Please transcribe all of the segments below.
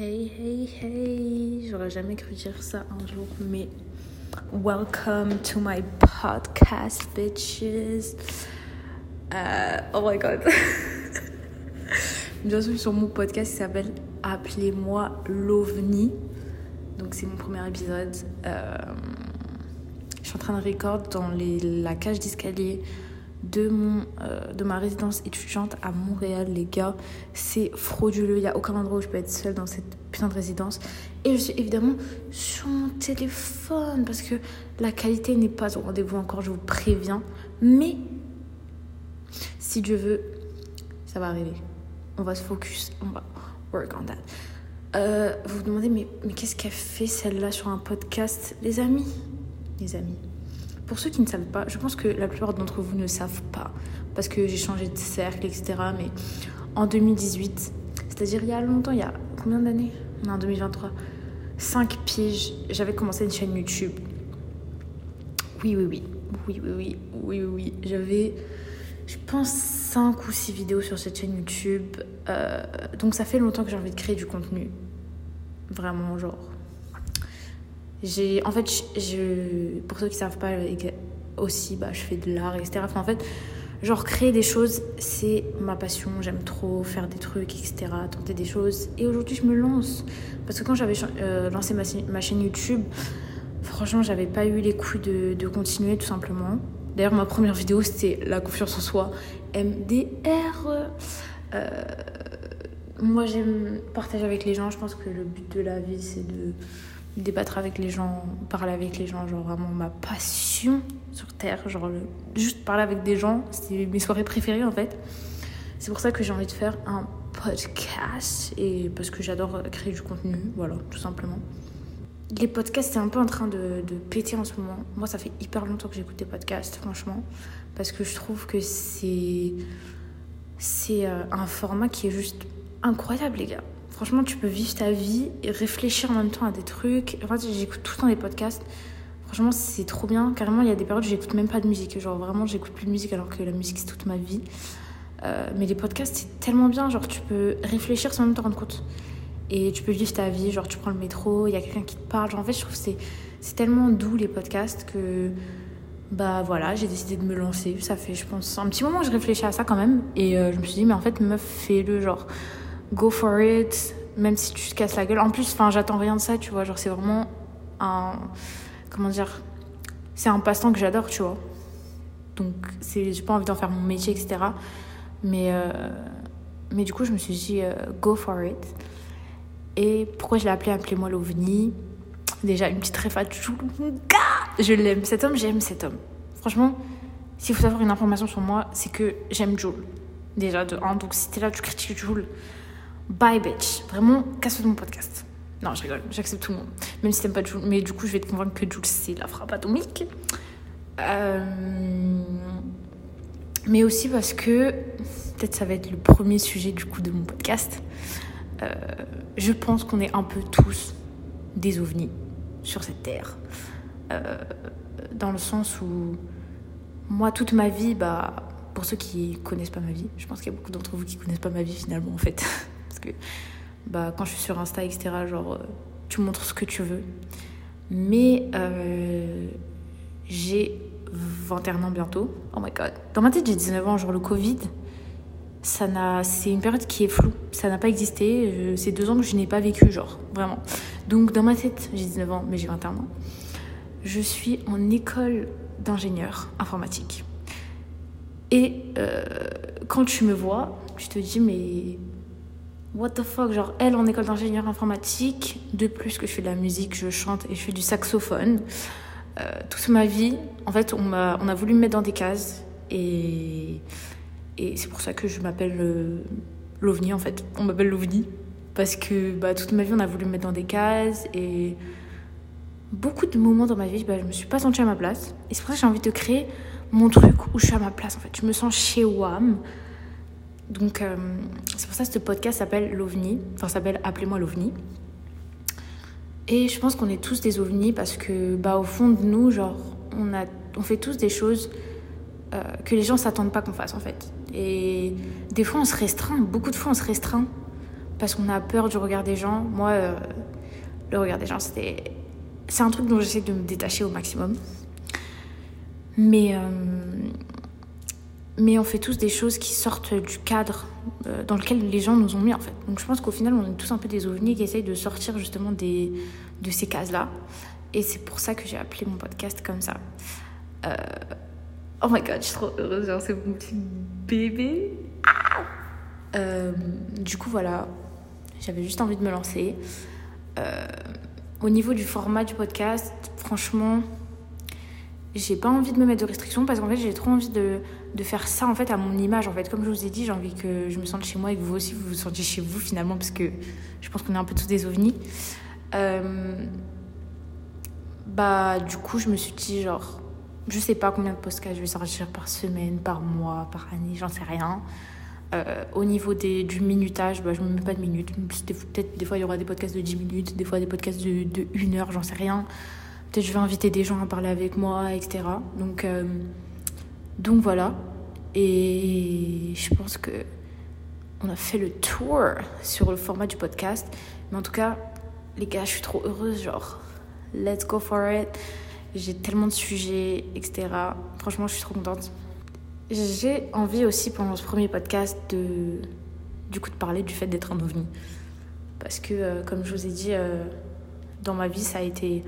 Hey, hey, hey, j'aurais jamais cru dire ça un jour, mais welcome to my podcast, bitches. Euh, oh my god. Bienvenue sur mon podcast qui s'appelle Appelez-moi l'OVNI. Donc, c'est mon premier épisode. Euh, je suis en train de record dans la cage d'escalier de, mon, euh, de ma résidence étudiante à Montréal, les gars. C'est frauduleux. Il n'y a aucun endroit où je peux être seule dans cette putain de résidence. Et je suis évidemment sur mon téléphone parce que la qualité n'est pas au rendez-vous encore, je vous préviens. Mais si Dieu veut, ça va arriver. On va se focus, on va work on that. Euh, vous vous demandez, mais, mais qu'est-ce qu'elle fait celle-là sur un podcast? Les amis, les amis, pour ceux qui ne savent pas, je pense que la plupart d'entre vous ne savent pas, parce que j'ai changé de cercle, etc. Mais en 2018, c'est-à-dire il y a longtemps, il y a combien d'années? On est en 2023. 5 piges, j'avais commencé une chaîne YouTube. Oui, oui, oui. Oui, oui, oui. Oui, oui. J'avais, je pense, 5 ou 6 vidéos sur cette chaîne YouTube. Euh, donc ça fait longtemps que j'ai envie de créer du contenu. Vraiment, genre, j'ai en fait je, pour ceux qui savent pas aussi bah je fais de l'art etc en fait genre créer des choses c'est ma passion. J'aime trop faire des trucs etc tenter des choses. Et aujourd'hui je me lance. Parce que quand j'avais euh, lancé ma, ma, chaîne YouTube franchement j'avais pas eu les couilles de, de continuer tout simplement. D'ailleurs ma première vidéo c'était la confiance en soi MDR euh, moi j'aime partager avec les gens. Je pense que le but de la vie c'est de débattre avec les gens, parler avec les gens, genre vraiment ma passion sur Terre. Genre, juste parler avec des gens, c'est mes soirées préférées en fait. C'est pour ça que j'ai envie de faire un podcast et parce que j'adore créer du contenu, voilà, tout simplement. Les podcasts, c'est un peu en train de, de, péter en ce moment. Moi, ça fait hyper longtemps que j'écoute des podcasts, franchement, parce que je trouve que c'est c'est euh, un format qui est juste incroyable, les gars. Franchement, tu peux vivre ta vie et réfléchir en même temps à des trucs. En fait, j'écoute tout le temps des podcasts. Franchement, c'est trop bien. Carrément, il y a des périodes où j'écoute même pas de musique. Genre, vraiment, j'écoute plus de musique alors que la musique, c'est toute ma vie. Euh, mais les podcasts, c'est tellement bien. Genre, tu peux réfléchir sans même te rendre compte. Et tu peux vivre ta vie. Genre, tu prends le métro, il y a quelqu'un qui te parle. Genre, en fait, je trouve que c'est tellement doux, les podcasts, que bah voilà, j'ai décidé de me lancer. Ça fait, je pense, un petit moment que je réfléchis à ça quand même. Et euh, je me suis dit, mais en fait, meuf, fais-le. Genre, go for it, même si tu te casses la gueule. En plus, enfin, j'attends rien de ça, tu vois. Genre, c'est vraiment un. Comment dire C'est un passe-temps que j'adore, tu vois. Donc, j'ai pas envie d'en faire mon métier, etc. Mais, euh, mais du coup, je me suis dit, euh, go for it. Et pourquoi je l'ai appelé Appelez-moi l'OVNI? Déjà, une petite réfa Je l'aime. Cet homme, j'aime cet homme. Franchement, s'il faut savoir une information sur moi, c'est que j'aime Jules. Déjà, de 1. Donc, si t'es là, tu critiques Jules Bye bitch. Vraiment, casse-toi de mon podcast. Non, je rigole, j'accepte tout le monde. Même si t'aimes pas Jules. Mais du coup, je vais te convaincre que Jules, c'est la frappe atomique. Euh... Mais aussi parce que, peut-être ça va être le premier sujet du coup de mon podcast. Euh, je pense qu'on est un peu tous des ovnis sur cette terre. Euh, dans le sens où, moi, toute ma vie, bah, pour ceux qui connaissent pas ma vie, je pense qu'il y a beaucoup d'entre vous qui connaissent pas ma vie finalement en fait. Parce que bah, quand je suis sur Insta, etc., genre, euh, tu montres ce que tu veux. Mais euh, j'ai 21 ans bientôt. Oh my god. Dans ma tête, j'ai 19 ans. Genre, le Covid, ça n'a, c'est une période qui est floue. Ça n'a pas existé. C'est deux ans que je n'ai pas vécu, genre, vraiment. Donc, dans ma tête, j'ai 19 ans, mais j'ai 21 ans. Je suis en école d'ingénieur informatique. Et euh, quand tu me vois, tu te dis, mais what the fuck, genre elle en école d'ingénieur informatique, de plus que je fais de la musique, je chante et je fais du saxophone. Euh, toute ma vie, en fait, on a, on a voulu me mettre dans des cases et, et c'est pour ça que je m'appelle euh, l'OVNI en fait. On m'appelle l'OVNI parce que bah, toute ma vie, on a voulu me mettre dans des cases et beaucoup de moments dans ma vie, bah, je me suis pas sentie à ma place et c'est pour ça que j'ai envie de créer mon truc où je suis à ma place en fait. Je me sens chez WAM. Donc, euh, c'est pour ça que ce podcast s'appelle l'OVNI, enfin, s'appelle Appelez-moi l'OVNI. Et je pense qu'on est tous des ovnis parce que, bah, au fond de nous, genre, on, a, on fait tous des choses euh, que les gens s'attendent pas qu'on fasse, en fait. Et des fois, on se restreint, beaucoup de fois, on se restreint parce qu'on a peur du regard des gens. Moi, euh, le regard des gens, c'était. C'est un truc dont j'essaie de me détacher au maximum. Mais. Mais on fait tous des choses qui sortent du cadre euh, dans lequel les gens nous ont mis en fait. Donc je pense qu'au final on est tous un peu des ovnis qui essayent de sortir justement des, de ces cases-là. Et c'est pour ça que j'ai appelé mon podcast comme ça. Euh, Oh my god, je suis trop heureuse, c'est mon petit bébé. Euh, du coup voilà, j'avais juste envie de me lancer. Au niveau du format du podcast, franchement, j'ai pas envie de me mettre de restrictions parce qu'en fait j'ai trop envie de, de faire ça en fait à mon image en fait. Comme je vous ai dit j'ai envie que je me sente chez moi et que vous aussi vous vous sentiez chez vous finalement parce que je pense qu'on est un peu tous des ovnis. Euh, bah du coup je me suis dit genre je sais pas combien de podcasts je vais sortir par semaine par mois par année j'en sais rien. Euh, au niveau des, du minutage bah, je me mets pas de minutes. Peut-être des fois il y aura des podcasts de 10 minutes des fois des podcasts de, de 1 heure j'en sais rien. Peut-être je vais inviter des gens à parler avec moi, etc. Donc, euh, donc voilà. Et je pense que on a fait le tour sur le format du podcast. Mais en tout cas, les gars, je suis trop heureuse. Genre, let's go for it. J'ai tellement de sujets, etc. Franchement, je suis trop contente. J'ai envie aussi pendant ce premier podcast de, du coup, de parler du fait d'être un ovni. Parce que, euh, comme je vous ai dit, euh, dans ma vie, ça a été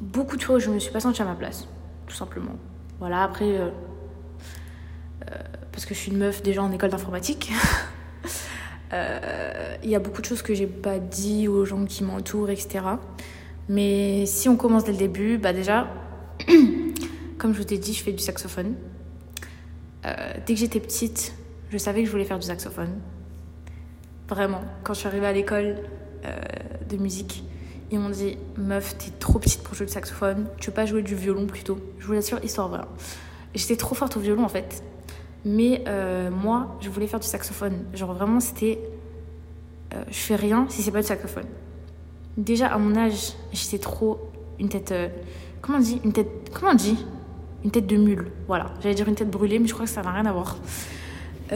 beaucoup de fois où je me suis pas sentie à ma place, tout simplement. Voilà, après, euh, euh, parce que je suis une meuf déjà en école d'informatique, euh, il y a beaucoup de choses que j'ai pas dit aux gens qui m'entourent, etc. Mais si on commence dès le début, bah déjà, comme je vous ai dit, je fais du saxophone. Dès que j'étais petite, je savais que je voulais faire du saxophone. Vraiment, quand je suis arrivée à l'école de musique, ils m'ont dit Meuf, t'es trop petite pour jouer du saxophone, tu veux pas jouer du violon plutôt Je vous l'assure, histoire vraie. J'étais trop forte au violon en fait. Mais euh, moi, je voulais faire du saxophone. Genre vraiment, c'était. euh, je fais rien si c'est pas du saxophone. Déjà à mon âge, j'étais trop une tête. euh, comment on dit? Une tête. Comment on dit? Une tête de mule. Voilà. J'allais dire une tête brûlée, mais je crois que ça n'a rien à voir.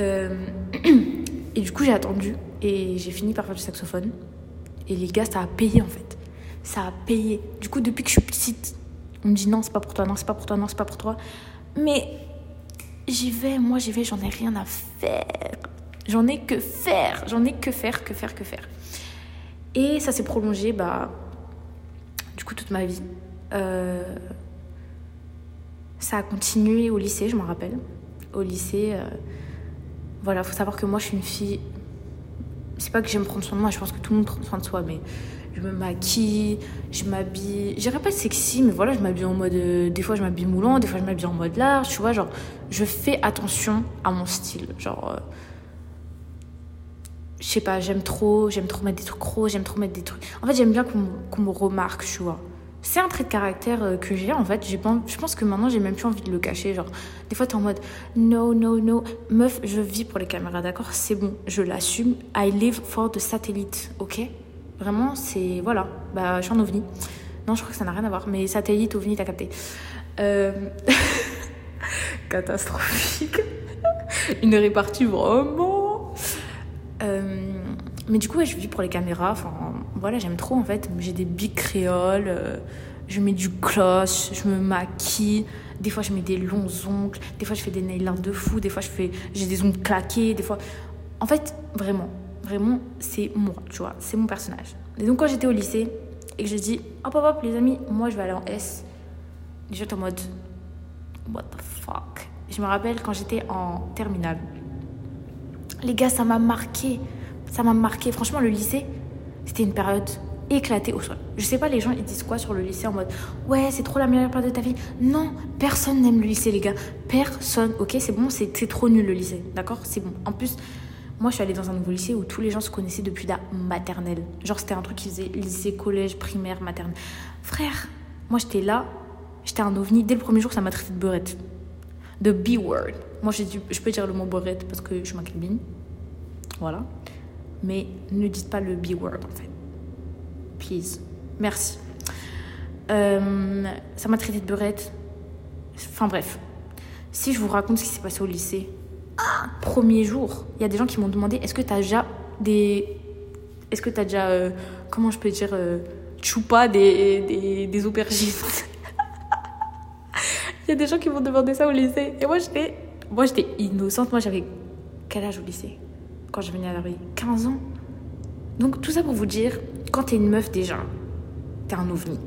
Et du coup, j'ai attendu et j'ai fini par faire du saxophone. Et les gars, ça a payé en fait. Ça a payé. Du coup, depuis que je suis petite, on me dit non, c'est pas pour toi, non, c'est pas pour toi, non, c'est pas pour toi. Mais j'y vais, moi j'y vais, j'en ai rien à faire. J'en ai que faire. J'en ai que faire, que faire, que faire. Et ça s'est prolongé, bah, du coup, toute ma vie. Euh, ça a continué au lycée, je m'en rappelle. Au lycée, euh, voilà, faut savoir que moi, je suis une fille. C'est pas que j'aime prendre soin de moi, je pense que tout le monde prend soin de soi, mais je me maquille, je m'habille. Je dirais pas sexy, mais voilà, je m'habille en mode. euh, des fois, je m'habille moulant, des fois, je m'habille en mode large, tu vois, genre, je fais attention à mon style. Genre. euh, je sais pas, j'aime trop, j'aime trop mettre des trucs gros, j'aime trop mettre des trucs. En fait, j'aime bien qu'on me remarque, tu vois. C'est un trait de caractère euh, que j'ai en fait. J'ai pas, je pense que maintenant j'ai même plus envie de le cacher. Genre, des fois t'es en mode no, no, no. Meuf, je vis pour les caméras, d'accord? C'est bon, je l'assume. I live for the satellite, ok? Vraiment, c'est. Voilà, bah, je suis un ovni. Non, je crois que ça n'a rien à voir, mais satellite, ovni, t'as capté. Euh... Catastrophique. Une répartie vraiment. Euh, mais du coup, ouais, je vis pour les caméras. Enfin, voilà, j'aime trop en fait. J'ai des bics créoles, euh, je mets du gloss, je me maquille. Des fois, je mets des longs ongles. Des fois, je fais des nail de fou. Des fois, je fais, j'ai des ongles claqués. Des fois, en fait, vraiment, vraiment, c'est moi, tu vois, c'est mon personnage. Et donc, quand j'étais au lycée et que j'ai dit, hop, hop, hop, les amis, moi, je vais aller en S. J'étais en mode, what the fuck? Je me rappelle quand j'étais en terminale. Les gars, ça m'a marqué. Ça m'a marqué. Franchement, le lycée, c'était une période éclatée au sol. Je sais pas, les gens, ils disent quoi sur le lycée en mode Ouais, c'est trop la meilleure période de ta vie. Non, personne n'aime le lycée, les gars. Personne. Ok, c'est bon, c'est trop nul le lycée. D'accord? C'est bon. En plus, moi, je suis allée dans un nouveau lycée où tous les gens se connaissaient depuis la maternelle. Genre, c'était un truc qui faisait lycée, collège, primaire, maternelle. Frère, moi, j'étais là. J'étais un ovni. Dès le premier jour, ça m'a traité de beurette. De B-word. Moi, je peux dire le mot beurette parce que je maghrébine. Voilà. Mais ne dites pas le B-word en fait. Please. Merci. Euh, ça m'a traité de beurette. Enfin bref. Si je vous raconte ce qui s'est passé au lycée, ah, premier jour, il y a des gens qui m'ont demandé est-ce que tu as déjà des Est-ce que tu as déjà, euh, comment je peux dire, euh, des, des, des aubergines Il y a des gens qui vont demander ça au lycée. Et moi, j'étais, moi, j'étais innocente. Moi, j'avais quel âge au lycée? Quand je venais à la rue 15 ans. Donc, tout ça pour vous dire, quand t'es une meuf déjà, t'es un ovni.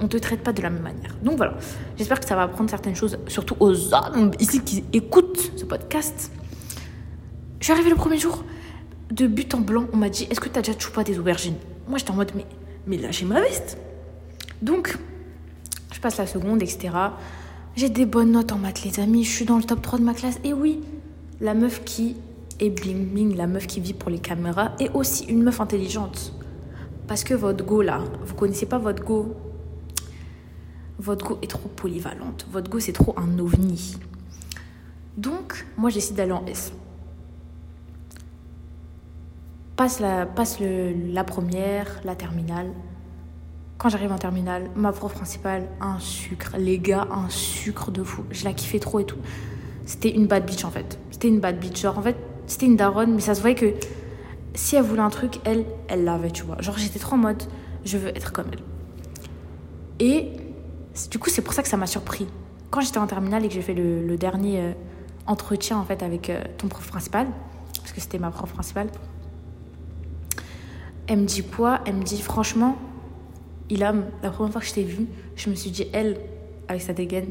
On te traite pas de la même manière. Donc voilà, j'espère que ça va apprendre certaines choses, surtout aux hommes ici qui écoutent ce podcast. Je suis arrivée le premier jour, de but en blanc, on m'a dit Est-ce que t'as déjà choupa des aubergines? Moi, j'étais en mode Mais, mais lâchez ma veste Donc, je passe la seconde, etc. J'ai des bonnes notes en maths, les amis. Je suis dans le top 3 de ma classe. Et oui, la meuf qui est bling bling, la meuf qui vit pour les caméras, est aussi une meuf intelligente. Parce que votre go, là, vous connaissez pas votre go. Votre go est trop polyvalente. Votre go, c'est trop un ovni. Donc, moi, j'essaie d'aller en S. Passe, la, passe le, la première, la terminale. Quand j'arrive en terminale, ma prof principale, un sucre. Les gars, un sucre de fou. Je la kiffais trop et tout. C'était une bad bitch en fait. C'était une bad bitch. Genre en fait, c'était une daronne, mais ça se voyait que si elle voulait un truc, elle, elle l'avait, tu vois. Genre j'étais trop en mode, je veux être comme elle. Et du coup, c'est pour ça que ça m'a surpris. Quand j'étais en terminale et que j'ai fait le, dernier euh, entretien en fait avec euh, ton prof principal, parce que c'était ma prof principale, elle me dit quoi? Elle me dit franchement, Ilham, la première fois que je t'ai vue, je me suis dit, elle, avec sa dégaine,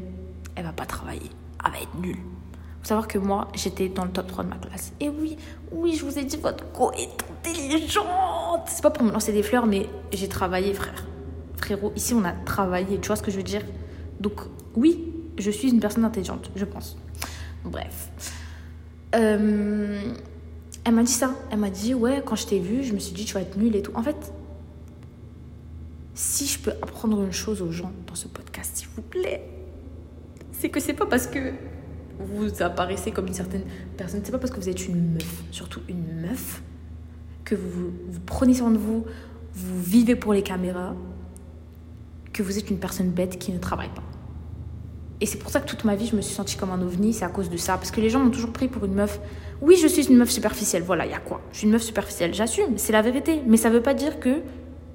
elle va pas travailler. Elle va être nulle. Faut savoir que moi, j'étais dans le top 3 de ma classe. Et oui, oui, je vous ai dit, votre co est intelligente. C'est pas pour me lancer des fleurs, mais j'ai travaillé, frère. Frérot, ici, on a travaillé. Tu vois ce que je veux dire? Donc, oui, je suis une personne intelligente, je pense. Bref. Euh, elle m'a dit ça. Elle m'a dit, ouais, quand je t'ai vue, je me suis dit, tu vas être nulle et tout. En fait, si je peux apprendre une chose aux gens dans ce podcast, s'il vous plaît, c'est que c'est pas parce que vous apparaissez comme une certaine personne, c'est pas parce que vous êtes une meuf, surtout une meuf, que vous, vous prenez soin de vous, vous vivez pour les caméras, que vous êtes une personne bête qui ne travaille pas. Et c'est pour ça que toute ma vie, je me suis sentie comme un ovni, c'est à cause de ça. Parce que les gens m'ont toujours pris pour une meuf. Oui, je suis une meuf superficielle, voilà, il y a quoi? Je suis une meuf superficielle, j'assume, c'est la vérité. Mais ça veut pas dire que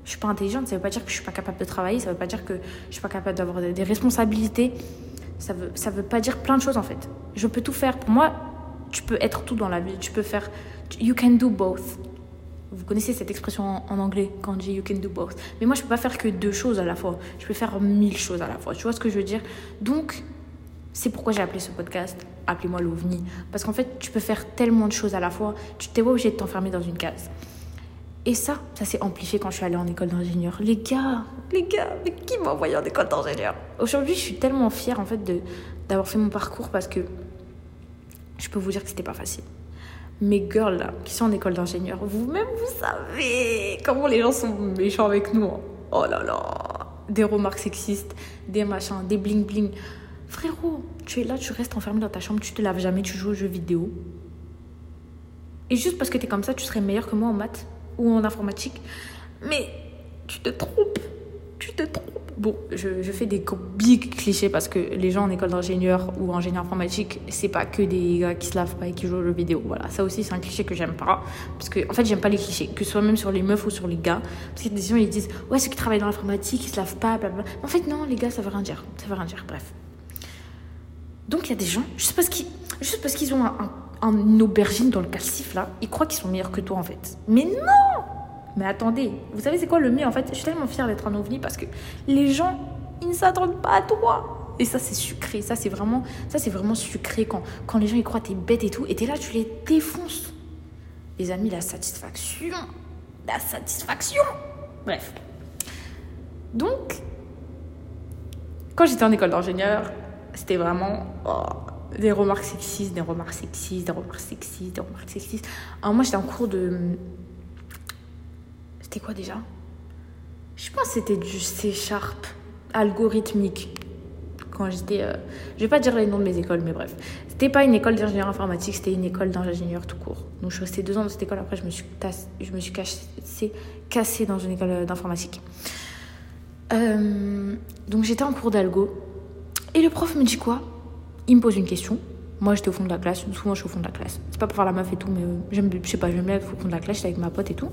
je suis pas intelligente, ça veut pas dire que je suis pas capable de travailler, ça veut pas dire que je suis pas capable d'avoir des responsabilités. Ça veut, ça veut pas dire plein de choses en fait. Je peux tout faire. Pour moi, tu peux être tout dans la vie. Tu peux faire. You can do both. Vous connaissez cette expression en, anglais quand on dit you can do both. Mais moi, je peux pas faire que deux choses à la fois. Je peux faire mille choses à la fois. Tu vois ce que je veux dire? Donc, c'est pourquoi j'ai appelé ce podcast Appelez-moi l'OVNI. Parce qu'en fait, tu peux faire tellement de choses à la fois. Tu t'es pas obligé de t'enfermer dans une case. Et ça, ça s'est amplifié quand je suis allée en école d'ingénieur. Les gars, les gars, mais qui m'a envoyé en école d'ingénieur? Aujourd'hui, je suis tellement fière en fait d'avoir fait mon parcours parce que je peux vous dire que c'était pas facile. Mes girls là, qui sont en école d'ingénieur, vous-même vous savez comment les gens sont méchants avec nous. hein. Oh là là, des remarques sexistes, des machins, des bling bling. Frérot, tu es là, tu restes enfermé dans ta chambre, tu te laves jamais, tu joues aux jeux vidéo. Et juste parce que t'es comme ça, tu serais meilleur que moi en maths? Ou en informatique. Mais tu te trompes. Tu te trompes. Bon, je, je fais des big clichés parce que les gens en école d'ingénieur ou ingénieur informatique, c'est pas que des gars qui se lavent pas et qui jouent aux jeux vidéo. Voilà, ça aussi, c'est un cliché que j'aime pas. Parce que, en fait, j'aime pas les clichés, que ce soit même sur les meufs ou sur les gars. Parce a des gens, ils disent, ouais, ceux qui travaillent dans l'informatique, ils se lavent pas, blablabla. En fait, non, les gars, ça veut rien dire. Ça veut rien dire, bref. Donc, il y a des gens, juste parce qu'ils, juste parce qu'ils ont un, un aubergine dans le calcif, là, ils croient qu'ils sont meilleurs que toi, en fait. Mais non mais attendez, vous savez c'est quoi le mieux en fait? Je suis tellement fière d'être un ovni parce que les gens, ils ne s'attendent pas à toi. Et ça c'est sucré, ça c'est vraiment, ça c'est vraiment sucré quand, quand les gens ils croient t'es bête et tout, et t'es là tu les défonces. Les amis, la satisfaction, la satisfaction. Bref. Donc, quand j'étais en école d'ingénieur, c'était vraiment oh, des remarques sexistes, des remarques sexistes, des remarques sexistes, des remarques sexistes. Alors moi j'étais en cours de c'était quoi déjà? Je pense que c'était du C-sharp algorithmique. Quand j'étais. Euh, je vais pas dire les noms de mes écoles, mais bref. C'était pas une école d'ingénieur informatique, c'était une école d'ingénieur tout court. Donc je suis restée deux ans dans cette école, après je me suis, tasse, je me suis cassée, dans une école d'informatique. Euh, donc j'étais en cours d'algo. Et le prof me dit quoi? Il me pose une question. Moi, j'étais au fond de la classe. Souvent, je suis au fond de la classe. C'est pas pour faire la meuf et tout, mais euh, je sais pas, j'aime bien être au fond de la classe, j'étais avec ma pote et tout.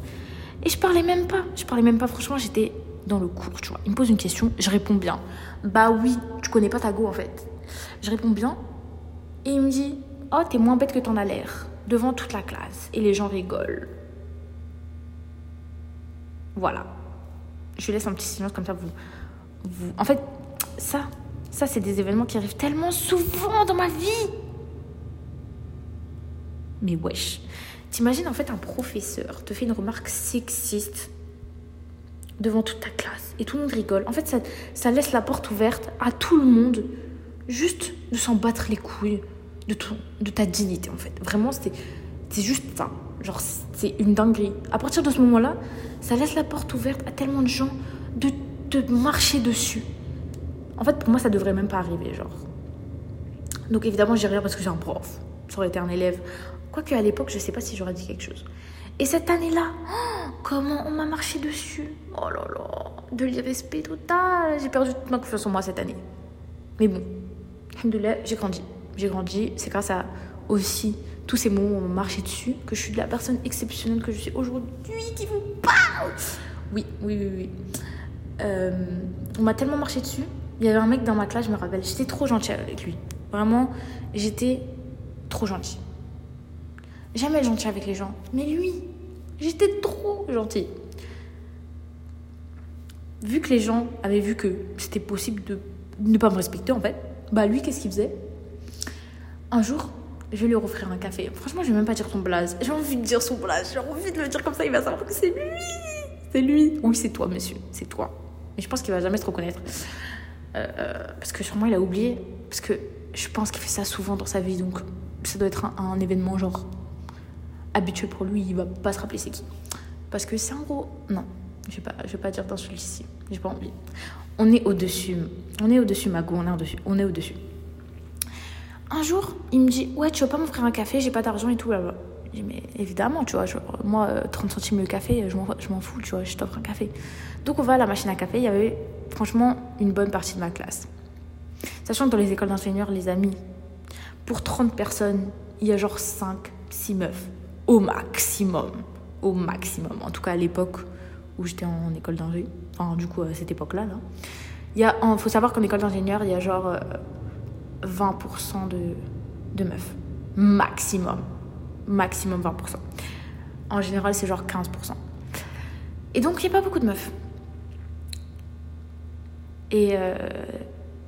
Et je parlais même pas. Je parlais même pas. Franchement, j'étais dans le cours, tu vois. Il me pose une question, je réponds bien. Bah oui, tu connais pas ta go en fait. Je réponds bien. Et il me dit Oh, t'es moins bête que t'en as l'air. Devant toute la classe. Et les gens rigolent. Voilà. Je laisse un petit silence comme ça. Vous, vous... En fait, ça, ça, c'est des événements qui arrivent tellement souvent dans ma vie. Mais wesh. T'imagines en fait un professeur te fait une remarque sexiste devant toute ta classe et tout le monde rigole. En fait, ça, laisse la porte ouverte à tout le monde juste de s'en battre les couilles de, ton, de ta dignité en fait. Vraiment, c'est juste. Genre, c'est une dinguerie. À partir de ce moment-là, ça laisse la porte ouverte à tellement de gens de te marcher dessus. En fait, pour moi, ça devrait même pas arriver, genre. Donc évidemment, j'ai rien parce que j'ai un prof. Ça aurait été un élève. Quoique à l'époque, je sais pas si j'aurais dit quelque chose. Et cette année-là, comment on m'a marché dessus? Oh là là, de l'irrespect total. J'ai perdu toute ma confiance en moi cette année. Mais bon, alhamdoulilah, j'ai grandi. J'ai grandi. C'est grâce à aussi tous ces moments où on m'a marché dessus que je suis la personne exceptionnelle que je suis aujourd'hui qui vous parle. Oui, oui, oui, oui. Euh, on m'a tellement marché dessus. Il y avait un mec dans ma classe, je me rappelle. J'étais trop gentille avec lui. Vraiment, j'étais trop gentille. Jamais gentille avec les gens. Mais lui, j'étais trop gentille. Vu que les gens avaient vu que c'était possible de ne pas me respecter, en fait, bah lui, qu'est-ce qu'il faisait? Un jour, je vais lui offrir un café. Franchement, je vais même pas dire son blaze. J'ai envie de dire son blaze. J'ai envie de le dire comme ça, il va savoir que c'est lui. C'est lui. Oui, c'est toi, monsieur. C'est toi. Mais je pense qu'il va jamais se reconnaître. Euh, euh, parce que sûrement, il a oublié. Parce que je pense qu'il fait ça souvent dans sa vie. Donc, ça doit être un, un événement genre habituel pour lui, il va pas se rappeler c'est qui. Parce que c'est en gros. Non, je vais pas, je vais pas dire d'insulte ici. J'ai pas envie. On est au-dessus. On est au-dessus, Mago, on est au-dessus. On est au-dessus. Un jour, il me dit Ouais, tu veux pas m'offrir un café J'ai pas d'argent et tout là-bas. Dit Mais évidemment, tu vois, moi, 30 euh, centimes le café, je m'en fous, tu vois, je t'offre un café. Donc, on va à la machine à café. Il y avait franchement une bonne partie de ma classe. Sachant que dans les écoles d'ingénieurs, les amis, pour 30 personnes, il y a genre 5, 6 meufs au maximum. Au maximum. En tout cas, à l'époque où j'étais en école d'ingénieur. Enfin, du coup, à cette époque-là. Là. Il faut savoir qu'en école d'ingénieur, il y a genre 20% euh, de, de meufs. Maximum. Maximum 20%. En général, c'est genre 15%. Et donc, il n'y a pas beaucoup de meufs. Et euh,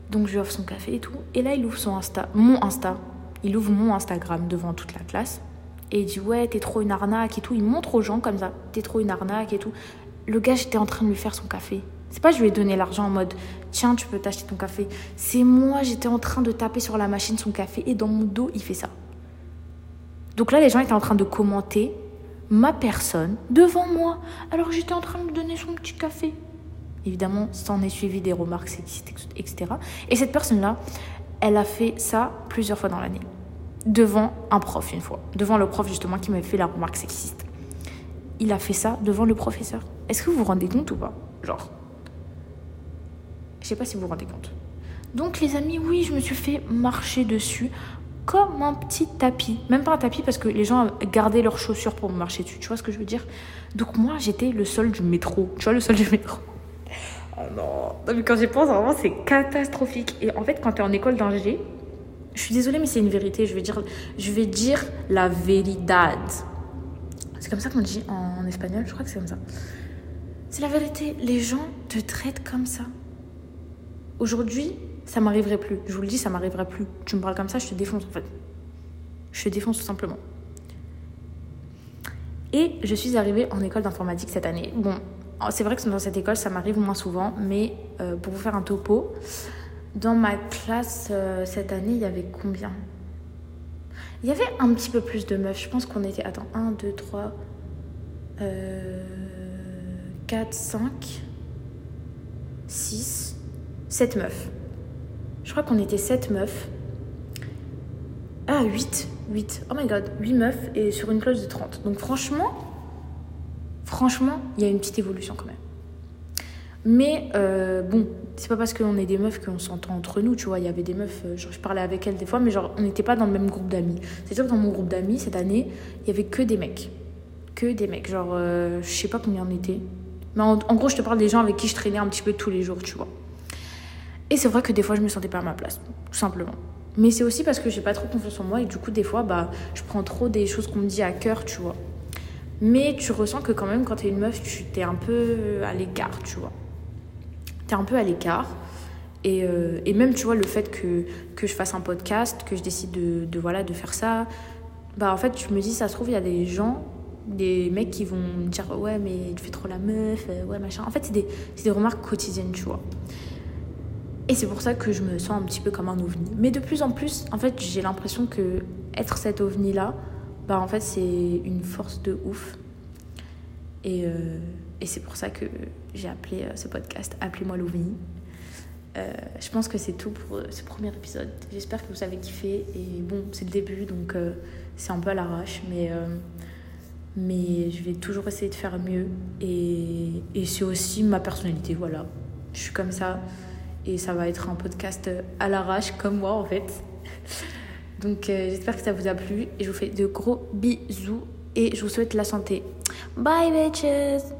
donc, je lui offre son café et tout. Et là, il ouvre son Insta, mon Insta. Il ouvre mon Instagram devant toute la classe. Et il dit ouais, t'es trop une arnaque et tout. Il montre aux gens comme ça, t'es trop une arnaque et tout. Le gars, j'étais en train de lui faire son café. C'est pas je lui ai donné l'argent en mode tiens, tu peux t'acheter ton café. C'est moi, j'étais en train de taper sur la machine son café et dans mon dos, il fait ça. Donc là, les gens étaient en train de commenter ma personne devant moi, alors j'étais en train de lui donner son petit café. Évidemment, s'en est suivi des remarques sexistes, etc. Et cette personne-là, elle a fait ça plusieurs fois dans l'année devant un prof une fois, devant le prof justement qui m'avait fait la remarque sexiste. Il a fait ça devant le professeur. Est-ce que vous vous rendez compte ou pas? Genre. Je sais pas si vous vous rendez compte. Donc les amis, oui, je me suis fait marcher dessus comme un petit tapis. Même pas un tapis parce que les gens gardaient leurs chaussures pour marcher dessus. Tu vois ce que je veux dire? Donc moi, j'étais le sol du métro. Tu vois le sol du métro Oh non. non mais quand j'y pense, vraiment, c'est catastrophique. Et en fait, quand tu es en école d'ingé, je suis désolée, mais c'est une vérité. Je vais dire, je vais dire la veridad. C'est comme ça qu'on dit en espagnol, je crois que c'est comme ça. C'est la vérité. Les gens te traitent comme ça. Aujourd'hui, ça m'arriverait plus. Je vous le dis, ça m'arriverait plus. Tu me parles comme ça, je te défonce en fait. Je te défonce tout simplement. Et je suis arrivée en école d'informatique cette année. Bon, c'est vrai que dans cette école, ça m'arrive moins souvent, mais euh, pour vous faire un topo, dans ma classe, euh, cette année, il y avait combien? Il y avait un petit peu plus de meufs. Je pense qu'on était. Attends, 1, 2, 3, 4, 5, 6, 7 meufs. Je crois qu'on était 7 meufs. Ah, 8. 8. Oh my god, 8 meufs et sur une classe de 30. Donc franchement, franchement, il y a une petite évolution quand même. Mais euh, bon, c'est pas parce qu'on est des meufs qu'on s'entend entre nous, tu vois. Il y avait des meufs, euh, je parlais avec elles des fois, mais genre, on n'était pas dans le même groupe d'amis. C'est sûr que dans mon groupe d'amis, cette année, il y avait que des mecs. que des mecs. Genre, euh, je sais pas combien on était. Mais en, en, gros, je te parle des gens avec qui je traînais un petit peu tous les jours, tu vois. Et c'est vrai que des fois, je me sentais pas à ma place, tout simplement. Mais c'est aussi parce que j'ai pas trop confiance en moi et du coup, des fois, bah, je prends trop des choses qu'on me dit à cœur, tu vois. Mais tu ressens que quand même, quand t'es une meuf, tu t'es un peu à l'écart, tu vois. T'es un peu à l'écart. Et, euh, et, même, tu vois, le fait que, que je fasse un podcast, que je décide de, de, voilà, de faire ça, bah en fait, je me dis, ça se trouve, il y a des gens, des mecs qui vont me dire, ouais, mais tu fais trop la meuf, euh, ouais, machin. En fait, c'est des, des remarques quotidiennes, tu vois. Et c'est pour ça que je me sens un petit peu comme un ovni. Mais de plus en plus, en fait, j'ai l'impression que être cet ovni-là, bah en fait, c'est une force de ouf. Et, euh, et c'est pour ça que j'ai appelé euh, ce podcast Appelez-moi l'ovni. Euh, je pense que c'est tout pour ce premier épisode. J'espère que vous avez kiffé. Et bon, c'est le début, donc c'est un peu à l'arrache, mais, mais je vais toujours essayer de faire mieux. Et, et c'est aussi ma personnalité, voilà. Je suis comme ça. Et ça va être un podcast à l'arrache, comme moi en fait. Donc j'espère que ça vous a plu. Et je vous fais de gros bisous. Et je vous souhaite la santé. Bye bitches